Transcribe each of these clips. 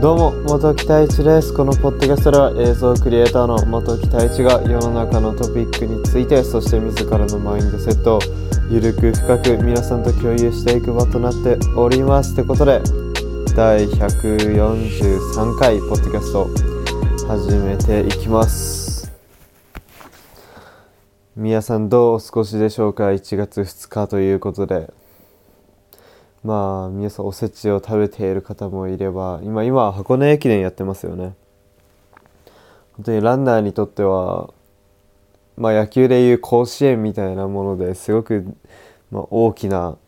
どうも元木太一ですこのポッドキャストでは映像クリエイターの元木太一が世の中のトピックについてそして自らのマインドセットをゆるく深く皆さんと共有していく場となっておりますってことで第143回ポッドキャスト始めていきます。皆さんどうお過ごしでしょうか？1月2日ということで。まあ皆さんおせちを食べている方もいれば今今箱根駅伝やってますよね。本当にランナーにとってはまあ野球でいう甲子園みたいなものですごく、まあ、大きな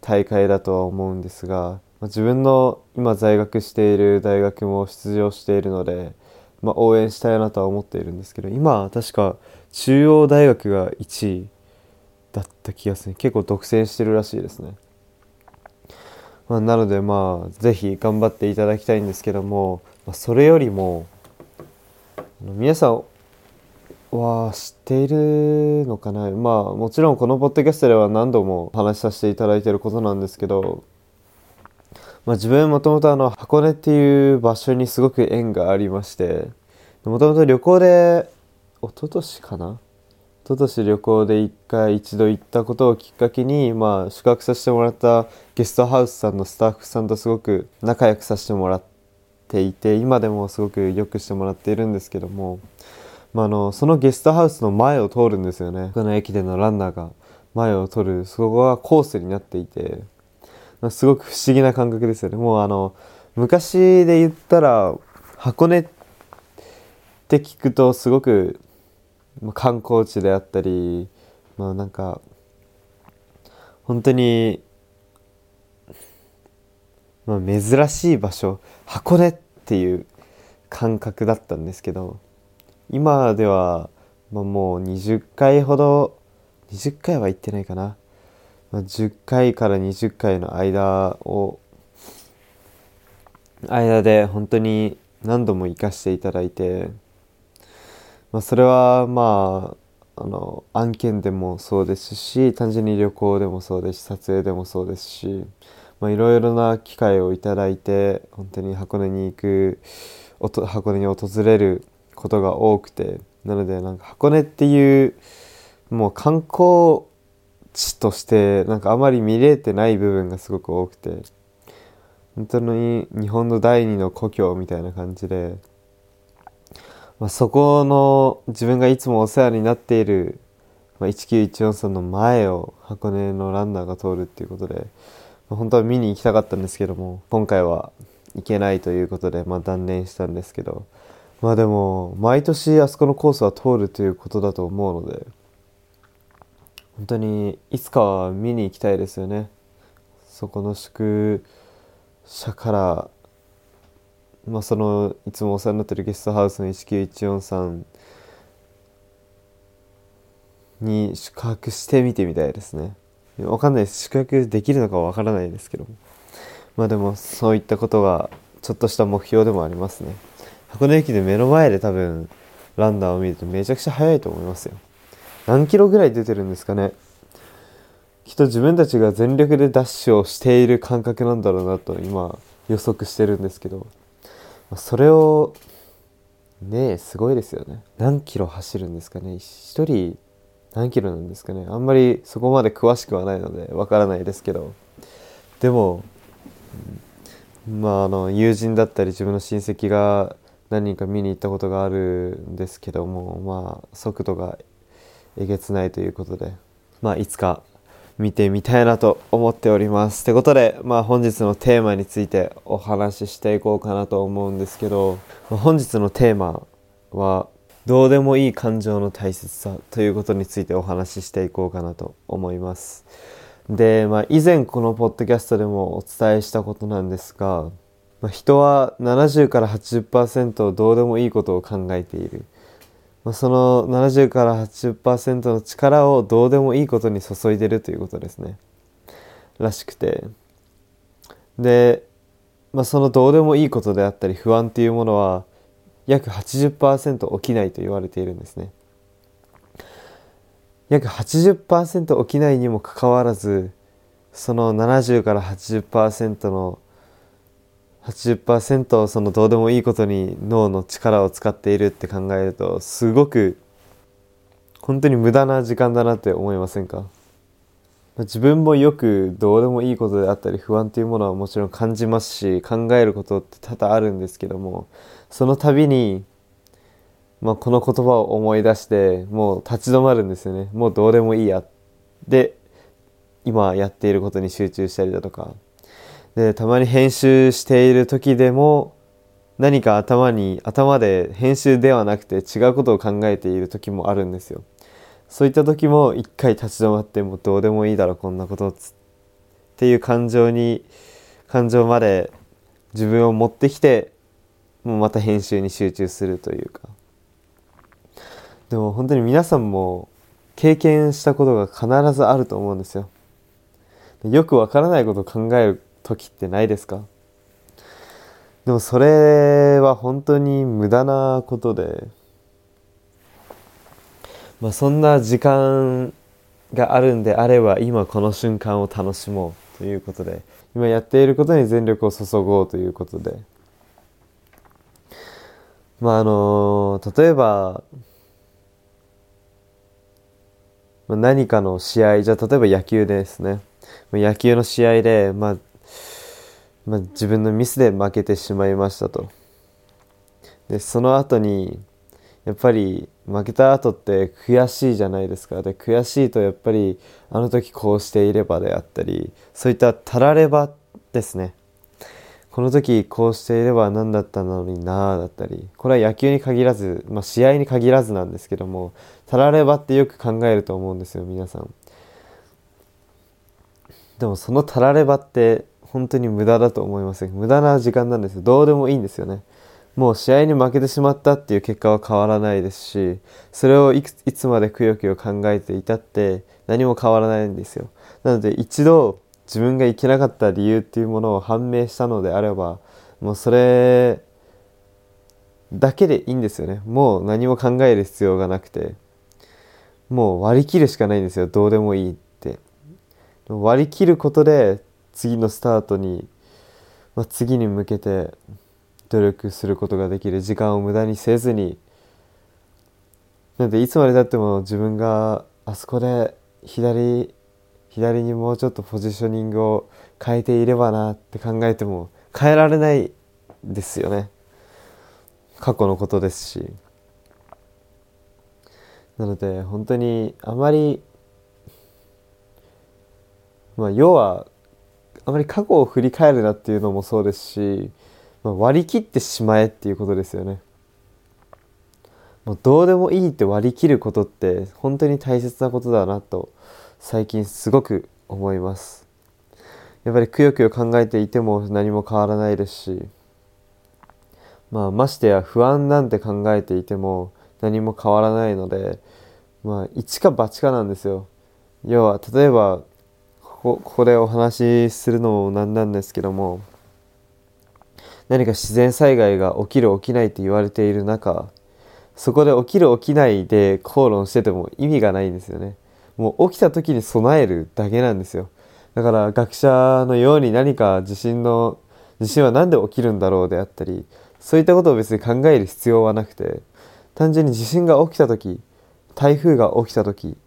大会だとは思うんですが、まあ、自分の今在学している大学も出場しているので、まあ、応援したいなとは思っているんですけど今確か中央大学が1位だった気がする。結構独占してるらしいですね。まあ、なのでまあ是非頑張っていただきたいんですけども、まあ、それよりも皆さんは知っているのかな。まあもちろんこのポッドキャストでは何度も話させていただいてることなんですけど、まあ、自分もともとあの箱根っていう場所にすごく縁がありましてもともと旅行で一昨年かな？一昨年旅行で一回一度行ったことをきっかけに、まあ、宿泊させてもらったゲストハウスさんのスタッフさんとすごく仲良くさせてもらっていて今でもすごく良くしてもらっているんですけども、まあ、あのそのゲストハウスの前を通るんですよね。この駅でのランナーが前を通るそこがコースになっていてすごく不思議な感覚ですよね。もうあの昔で言ったら箱根って聞くとすごく観光地であったりまあなんか本当に、まあ、珍しい場所箱根っていう感覚だったんですけど今では、まあ、もう20回ほど20回は行ってないかな、まあ、10回から20回の間を間で本当に何度も行かせていただいてまあ、それはまああの案件でもそうですし単純に旅行でもそうですし撮影でもそうですしいろいろな機会をいただいて本当に箱根に行く箱根に訪れることが多くてなのでなんか箱根っていうもう観光地としてなんかあまり見れてない部分がすごく多くて本当に日本の第二の故郷みたいな感じでまあ、そこの自分がいつもお世話になっている、まあ、19143の前を箱根のランナーが通るっていうことで、まあ、本当は見に行きたかったんですけども今回は行けないということで、まあ、断念したんですけどまあでも毎年あそこのコースは通るということだと思うので本当にいつかは見に行きたいですよね。そこの宿舎からまあ、そのいつもお世話になってるゲストハウスの19143に宿泊してみてみたいですね。わかんないです。宿泊できるのかわからないですけども。まあでもそういったことがちょっとした目標でもありますね。箱根駅で目の前で多分ランナーを見るとめちゃくちゃ速いと思いますよ。何キロぐらい出てるんですかね。きっと自分たちが全力でダッシュをしている感覚なんだろうなと今予測してるんですけど。それをねえすごいですよね。何キロ走るんですかね。1人何キロなんですかね。あんまりそこまで詳しくはないのでわからないですけど。でもまああの友人だったり自分の親戚が何人か見に行ったことがあるんですけどもまあ速度がえげつないということでまあいつか見てみたいなと思っております。ってことで、まあ、本日のテーマについてお話ししていこうかなと思うんですけど、まあ、本日のテーマはどうでもいい感情の大切さということについてお話ししていこうかなと思います。で、まあ、以前このポッドキャストでもお伝えしたことなんですが、まあ、人は70から80%どうでもいいことを考えている。まあ、その70から80%の力をどうでもいいことに注いでるということですね。らしくて。で、まあ、そのどうでもいいことであったり不安っていうものは約80%起きないと言われているんですね。約80%起きないにもかかわらずその70から80%の80%そのどうでもいいことに脳の力を使っているって考えるとすごく本当に無駄な時間だなって思いませんか？自分もよくどうでもいいことであったり不安というものはもちろん感じますし考えることって多々あるんですけどもその度に、まあ、この言葉を思い出してもう立ち止まるんですよね。もうどうでもいいや。で今やっていることに集中したりだとかでたまに編集している時でも何か頭に頭で編集ではなくて違うことを考えている時もあるんですよ。そういった時も一回立ち止まってもうどうでもいいだろこんなことっていう感情に感情まで自分を持ってきてもうまた編集に集中するというか。でも本当に皆さんも経験したことが必ずあると思うんですよ。よくわからないことを考える時ってないですか？でもそれは本当に無駄なことで。まあ、そんな時間があるんであれば今この瞬間を楽しもうということで。今やっていることに全力を注ごうということで。まああの例えば何かの試合じゃあ例えば野球ですね。野球の試合で、まあ、まあ、自分のミスで負けてしまいましたと。でその後にやっぱり負けた後って悔しいじゃないですか。で悔しいとやっぱりあの時こうしていればであったりそういったたらればですね。この時こうしていれば何だったのになあだったりこれは野球に限らず、まあ、試合に限らずなんですけどもたらればってよく考えると思うんですよ皆さん。でもそのたらればって本当に無駄だと思いません。無駄な時間なんですよ。どうでもいいんですよね。もう試合に負けてしまったっていう結果は変わらないですしそれをいついつまでくよくよ考えていたって何も変わらないんですよ。なので一度自分がいけなかった理由っていうものを判明したのであればもうそれだけでいいんですよね。もう何も考える必要がなくて。もう割り切るしかないんですよ。どうでもいいって。割り切ることで次のスタートに、まあ、次に向けて努力することができる時間を無駄にせずになんでいつまでたっても自分があそこで左左にもうちょっとポジショニングを変えていればなって考えても変えられないですよね。過去のことですし。なので本当にあまりまあ要はあまり過去を振り返るなっていうのもそうですしまあ、割り切ってしまえっていうことですよね。もうどうでもいいって割り切ることって本当に大切なことだなと最近すごく思います。やっぱりくよくよ考えていても何も変わらないですし、まあ、ましてや不安なんて考えていても何も変わらないので、まあ、一か八かなんですよ。要は例えばこここでお話しするのもなんなんですけども何か自然災害が起きる起きないって言われている中そこで起きる起きないで口論してても意味がないんですよね。もう起きた時に備えるだけなんですよ。だから学者のように何か地震の地震は何で起きるんだろうであったりそういったことを別に考える必要はなくて単純に地震が起きた時台風が起きた時、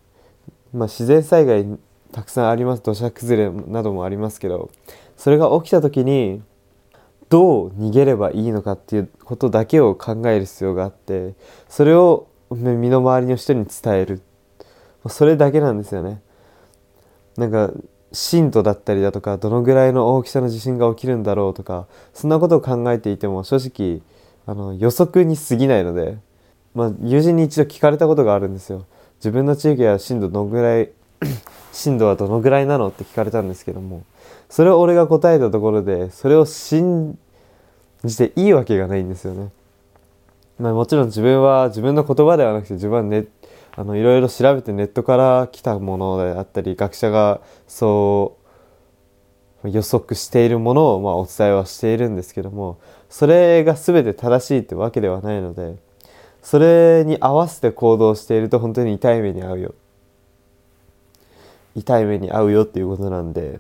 まあ、自然災害たくさんあります。土砂崩れなどもありますけどそれが起きた時にどう逃げればいいのかっていうことだけを考える必要があってそれを身の回りの人に伝える。それだけなんですよね。なんか震度だったりだとかどのぐらいの大きさの地震が起きるんだろうとかそんなことを考えていても正直あの予測に過ぎないので、まあ、友人に一度聞かれたことがあるんですよ。自分の地域は震度どのぐらい震度はどのぐらいなの？って聞かれたんですけどもそれを俺が答えたところでそれを信じていいわけがないんですよね。まあ、もちろん自分は自分の言葉ではなくて自分はねあのいろいろ調べてネットから来たものであったり学者がそう予測しているものをまあお伝えはしているんですけどもそれが全て正しいってわけではないのでそれに合わせて行動していると本当に痛い目に遭うよ痛い目に遭うよっていうことなんで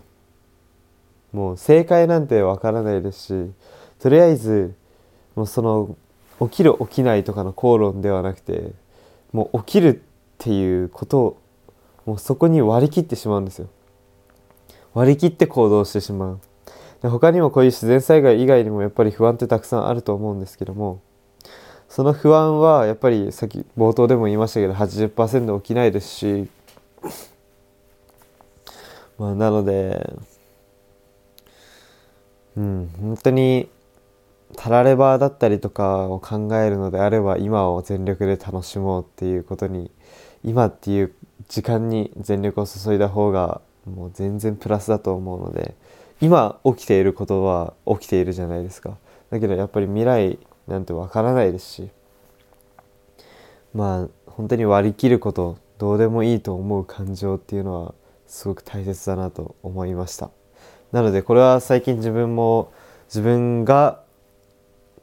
もう正解なんてわからないですしとりあえずもうその起きる起きないとかの口論ではなくてもう起きるっていうことをもうそこに割り切ってしまうんですよ。割り切って行動してしまう。で他にもこういう自然災害以外にもやっぱり不安ってたくさんあると思うんですけどもその不安はやっぱりさっき冒頭でも言いましたけど80%起きないですしまあなのでうん本当にたらればだったりとかを考えるのであれば今を全力で楽しもうっていうことに今っていう時間に全力を注いだ方がもう全然プラスだと思うので今起きていることは起きているじゃないですか。だけどやっぱり未来なんてわからないですしまあ本当に割り切ることどうでもいいと思う感情っていうのはすごく大切だなと思いました。なのでこれは最近自分も自分が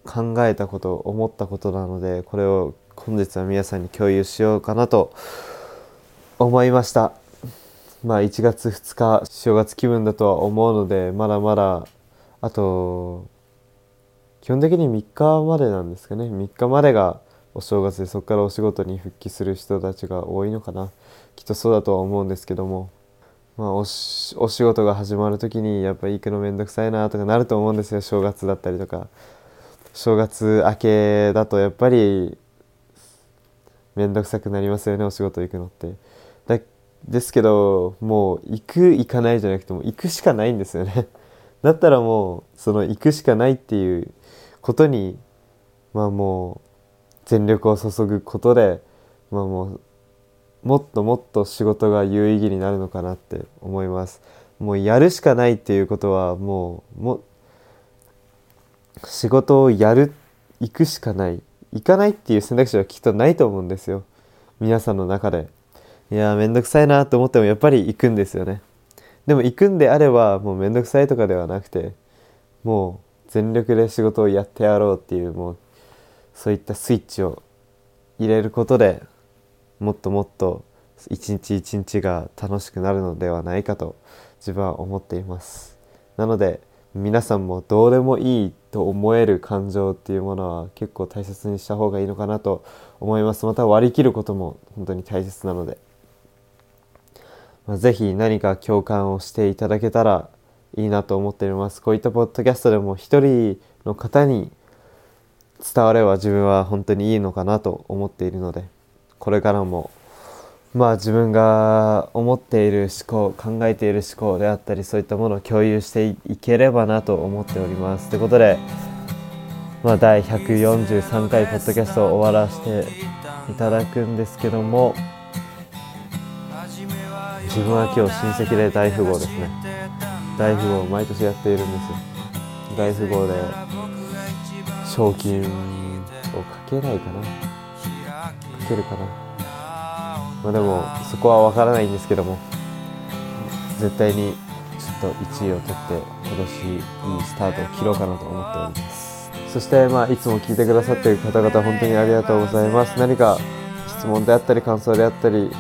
考えたこと思ったことなのでこれを本日は皆さんに共有しようかなと思いました。まあ1月2日正月気分だとは思うのでまだまだあと基本的に3日までなんですかね。3日までがお正月でそこからお仕事に復帰する人たちが多いのかな。きっとそうだとは思うんですけども。まあお仕事が始まる時にやっぱ行くのめんどくさいなとかなると思うんですよ。正月だったりとか。正月明けだとやっぱり面倒くさくなりますよねお仕事行くのって。だですけどもう行く行かないじゃなくても行くしかないんですよね。だったらもうその行くしかないっていうことにまあもう全力を注ぐことでまあもうもっともっと仕事が有意義になるのかなって思います。もうやるしかないっていうことはもうも仕事をやる行くしかない。行かないっていう選択肢はきっとないと思うんですよ。皆さんの中で。いやーめんどくさいなと思ってもやっぱり行くんですよね。でも行くんであればもうめんどくさいとかではなくてもう全力で仕事をやってやろうっていうもうそういったスイッチを入れることでもっともっと一日一日が楽しくなるのではないかと自分は思っています。なので皆さんもどうでもいいと思える感情っていうものは結構大切にした方がいいのかなと思います。また割り切ることも本当に大切なので、まあ、ぜひ何か共感をしていただけたらいいなと思っております。こういったポッドキャストでも一人の方に伝われば自分は本当にいいのかなと思っているので。これからもまあ自分が思っている思考考えている思考であったりそういったものを共有していければなと思っております。ということで、まあ、第143回ポッドキャストを終わらせていただくんですけども自分は今日親戚で大富豪ですね。大富豪毎年やっているんです。大富豪で賞金をかけないかな。かけるかな。まあ、でもそこは分からないんですけども。絶対にちょっと1位を取って今年いいスタートを切ろうかなと思っております。そしてまあいつも聞いてくださってる方々本当にありがとうございます。何か質問であったり感想であったり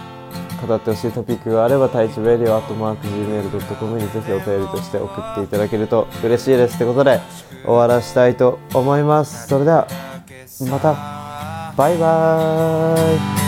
語ってほしいトピックがあれば、タイチベリオアットマーク Gmail.com にぜひお便りとして送っていただけると嬉しいです。ということで、終わらしたいと思います。それでは、また、バイバーイ。